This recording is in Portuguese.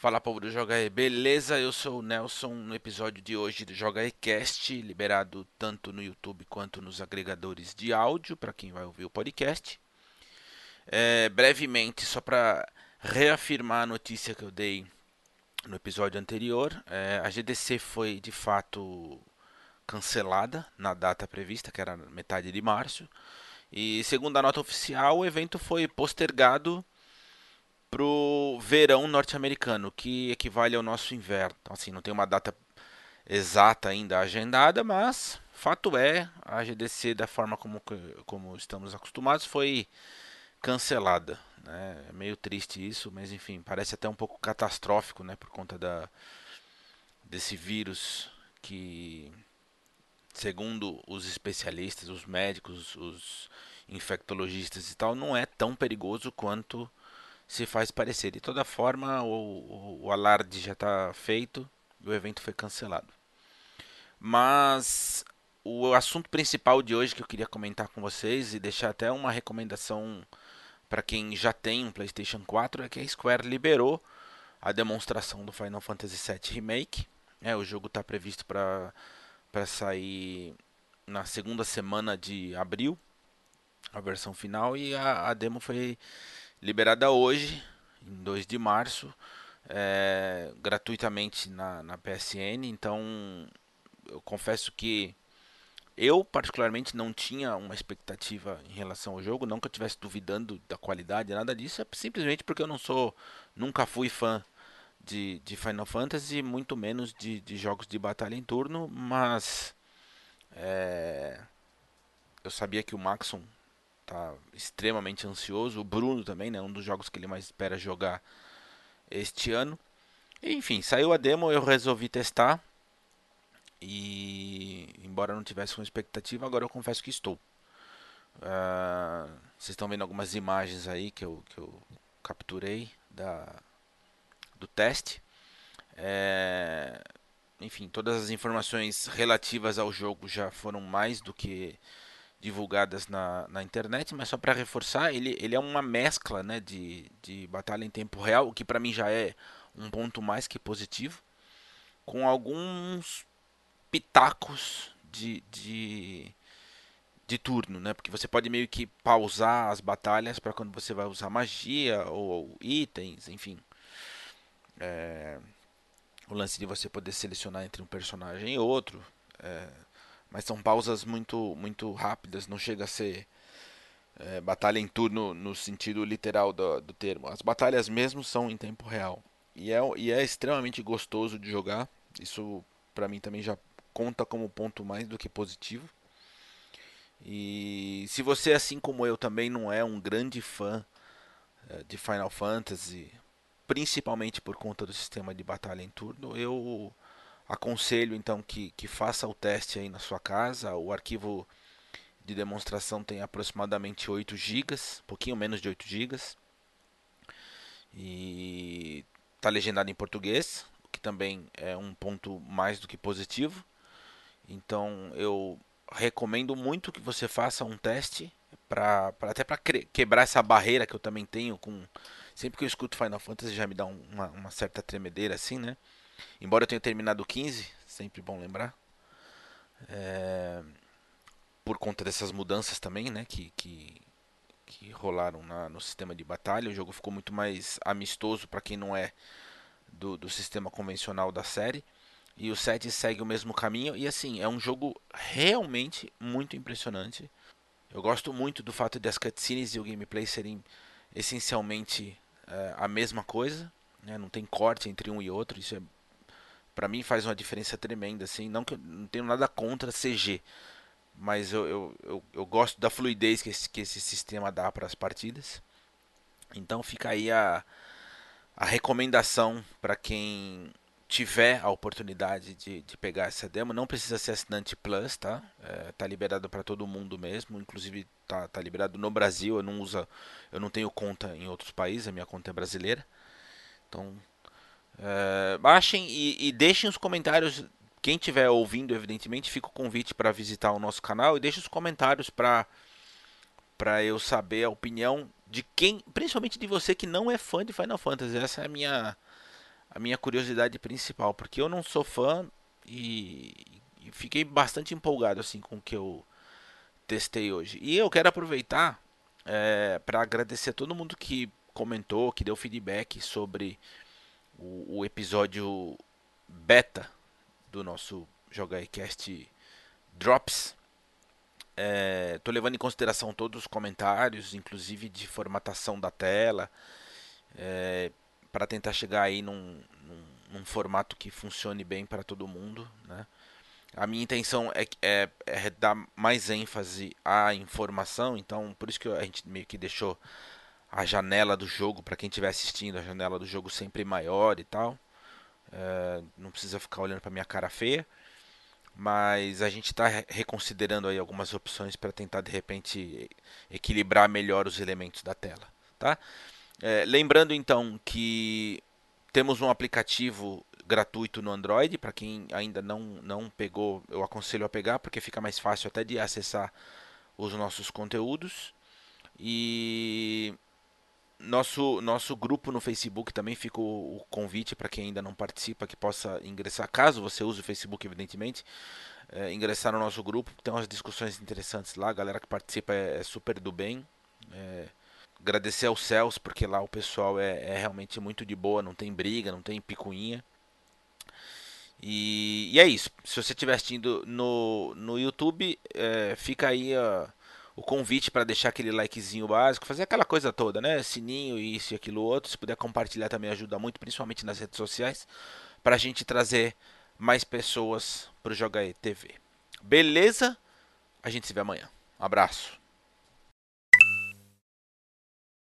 Fala povo do Joga E, beleza? Eu sou o Nelson no episódio de hoje do Joga E Cast, liberado tanto no YouTube quanto nos agregadores de áudio para quem vai ouvir o podcast. É, brevemente, só para reafirmar a notícia que eu dei no episódio anterior, é, a GDC foi de fato cancelada na data prevista, que era metade de março. E segundo a nota oficial, o evento foi postergado pro verão norte-americano, que equivale ao nosso inverno. Então, assim, não tem uma data exata ainda agendada, mas fato é, a GDC, da forma como, como estamos acostumados, foi cancelada. Né? É meio triste isso, mas enfim, parece até um pouco catastrófico, né, por conta da, desse vírus que, segundo os especialistas, os médicos, os infectologistas e tal, não é tão perigoso quanto se faz parecer. De toda forma, o, o, o alarde já está feito e o evento foi cancelado. Mas o assunto principal de hoje que eu queria comentar com vocês e deixar até uma recomendação para quem já tem um PlayStation 4 é que a Square liberou a demonstração do Final Fantasy VII Remake. É, o jogo está previsto para sair na segunda semana de abril, a versão final, e a, a demo foi liberada hoje, em 2 de março, é, gratuitamente na, na PSN. Então, eu confesso que eu, particularmente, não tinha uma expectativa em relação ao jogo, não que eu estivesse duvidando da qualidade, nada disso, é simplesmente porque eu não sou, nunca fui fã de, de Final Fantasy, muito menos de, de jogos de batalha em turno, mas é, eu sabia que o Maxon tá extremamente ansioso. O Bruno também, né? Um dos jogos que ele mais espera jogar este ano. Enfim, saiu a demo, eu resolvi testar. E embora não tivesse uma expectativa, agora eu confesso que estou. Uh, vocês estão vendo algumas imagens aí que eu, que eu capturei da, do teste. É, enfim, todas as informações relativas ao jogo já foram mais do que divulgadas na, na internet, mas só para reforçar, ele, ele é uma mescla né, de, de batalha em tempo real, o que para mim já é um ponto mais que positivo, com alguns pitacos de, de, de turno, né? Porque você pode meio que pausar as batalhas para quando você vai usar magia ou, ou itens, enfim. É, o lance de você poder selecionar entre um personagem e outro. É, mas são pausas muito muito rápidas, não chega a ser é, batalha em turno no sentido literal do, do termo. As batalhas mesmo são em tempo real e é, e é extremamente gostoso de jogar. Isso para mim também já conta como ponto mais do que positivo. E se você, assim como eu, também não é um grande fã é, de Final Fantasy, principalmente por conta do sistema de batalha em turno, eu Aconselho então que, que faça o teste aí na sua casa. O arquivo de demonstração tem aproximadamente 8 GB, pouquinho menos de 8 GB. E está legendado em português, o que também é um ponto mais do que positivo. Então eu recomendo muito que você faça um teste para até para quebrar essa barreira que eu também tenho com sempre que eu escuto Final Fantasy já me dá uma, uma certa tremedeira assim, né? Embora eu tenha terminado o 15, sempre bom lembrar. É, por conta dessas mudanças também, né? Que, que, que rolaram na, no sistema de batalha. O jogo ficou muito mais amistoso para quem não é do, do sistema convencional da série. E o 7 segue o mesmo caminho. E assim, é um jogo realmente muito impressionante. Eu gosto muito do fato de as cutscenes e o gameplay serem essencialmente é, a mesma coisa. Né? Não tem corte entre um e outro. Isso é para mim faz uma diferença tremenda, assim. Não que eu não tenho nada contra CG, mas eu, eu, eu, eu gosto da fluidez que esse, que esse sistema dá para as partidas. Então fica aí a, a recomendação para quem tiver a oportunidade de, de pegar essa demo. Não precisa ser assinante Plus, tá? É, tá liberado para todo mundo mesmo. Inclusive tá, tá liberado no Brasil. Eu não uso, eu não tenho conta em outros países. A minha conta é brasileira. Então Uh, baixem e, e, deixem os comentários. Quem estiver ouvindo, evidentemente, fica o convite para visitar o nosso canal e deixe os comentários para para eu saber a opinião de quem, principalmente de você que não é fã de Final Fantasy. Essa é a minha a minha curiosidade principal, porque eu não sou fã e, e fiquei bastante empolgado assim com o que eu testei hoje. E eu quero aproveitar é, para agradecer a todo mundo que comentou, que deu feedback sobre o, o episódio beta do nosso JogaCast Drops. Estou é, levando em consideração todos os comentários, inclusive de formatação da tela, é, para tentar chegar aí num, num, num, formato que funcione bem para todo mundo. Né? A minha intenção é, é, é, dar mais ênfase à informação, então por isso que a gente meio que deixou a janela do jogo para quem estiver assistindo, a janela do jogo sempre maior e tal. É, não precisa ficar olhando para minha cara feia mas a gente está reconsiderando aí algumas opções para tentar de repente equilibrar melhor os elementos da tela, tá? É, lembrando então que temos um aplicativo gratuito no Android para quem ainda não não pegou, eu aconselho a pegar porque fica mais fácil até de acessar os nossos conteúdos e nosso, nosso grupo no Facebook também fica o, o convite para quem ainda não participa que possa ingressar, caso você use o Facebook, evidentemente, é, ingressar no nosso grupo. Tem umas discussões interessantes lá, a galera que participa é, é super do bem. É, agradecer aos céus, porque lá o pessoal é, é, realmente muito de boa, não tem briga, não tem picuinha. E, e é isso. Se você estiver assistindo no, no YouTube, é, fica aí a o convite para deixar aquele likezinho básico, fazer aquela coisa toda, né? Sininho, isso e aquilo outro. Se puder compartilhar também ajuda muito, principalmente nas redes sociais, para a gente trazer mais pessoas para o Joga TV. Beleza? A gente se vê amanhã. Um abraço.